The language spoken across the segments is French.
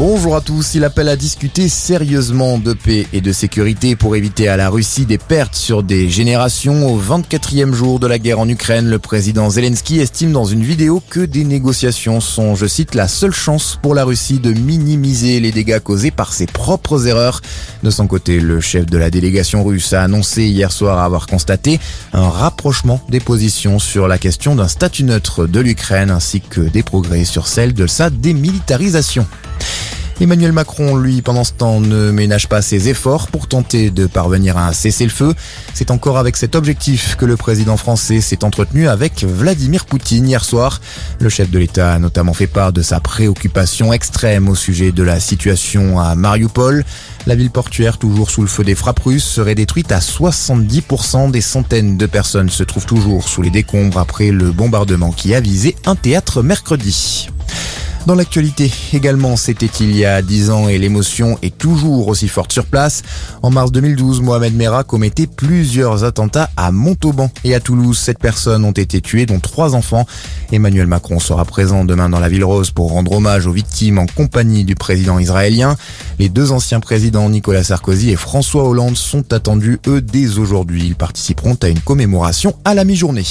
Bonjour à tous. Il appelle à discuter sérieusement de paix et de sécurité pour éviter à la Russie des pertes sur des générations. Au 24e jour de la guerre en Ukraine, le président Zelensky estime dans une vidéo que des négociations sont, je cite, la seule chance pour la Russie de minimiser les dégâts causés par ses propres erreurs. De son côté, le chef de la délégation russe a annoncé hier soir avoir constaté un rapprochement des positions sur la question d'un statut neutre de l'Ukraine ainsi que des progrès sur celle de sa démilitarisation. Emmanuel Macron, lui, pendant ce temps, ne ménage pas ses efforts pour tenter de parvenir à un cessez-le-feu. C'est encore avec cet objectif que le président français s'est entretenu avec Vladimir Poutine hier soir. Le chef de l'État a notamment fait part de sa préoccupation extrême au sujet de la situation à Mariupol. La ville portuaire, toujours sous le feu des frappes russes, serait détruite à 70%. Des centaines de personnes se trouvent toujours sous les décombres après le bombardement qui a visé un théâtre mercredi. Dans l'actualité également, c'était il y a 10 ans et l'émotion est toujours aussi forte sur place. En mars 2012, Mohamed Merah commettait plusieurs attentats à Montauban et à Toulouse. Sept personnes ont été tuées, dont trois enfants. Emmanuel Macron sera présent demain dans la ville rose pour rendre hommage aux victimes en compagnie du président israélien. Les deux anciens présidents Nicolas Sarkozy et François Hollande sont attendus, eux, dès aujourd'hui. Ils participeront à une commémoration à la mi-journée.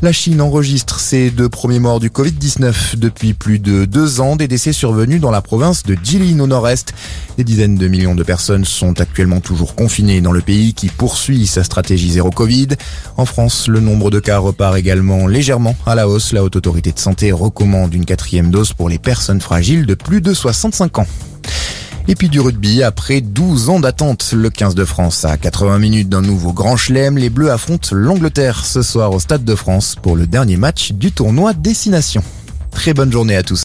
La Chine enregistre ses deux premiers morts du Covid-19 depuis plus de deux ans, des décès survenus dans la province de Jilin au nord-est. Des dizaines de millions de personnes sont actuellement toujours confinées dans le pays qui poursuit sa stratégie zéro Covid. En France, le nombre de cas repart également légèrement à la hausse. La haute autorité de santé recommande une quatrième dose pour les personnes fragiles de plus de 65 ans. Et puis du rugby, après 12 ans d'attente, le 15 de France à 80 minutes d'un nouveau grand chelem, les Bleus affrontent l'Angleterre ce soir au Stade de France pour le dernier match du tournoi Destination. Très bonne journée à tous.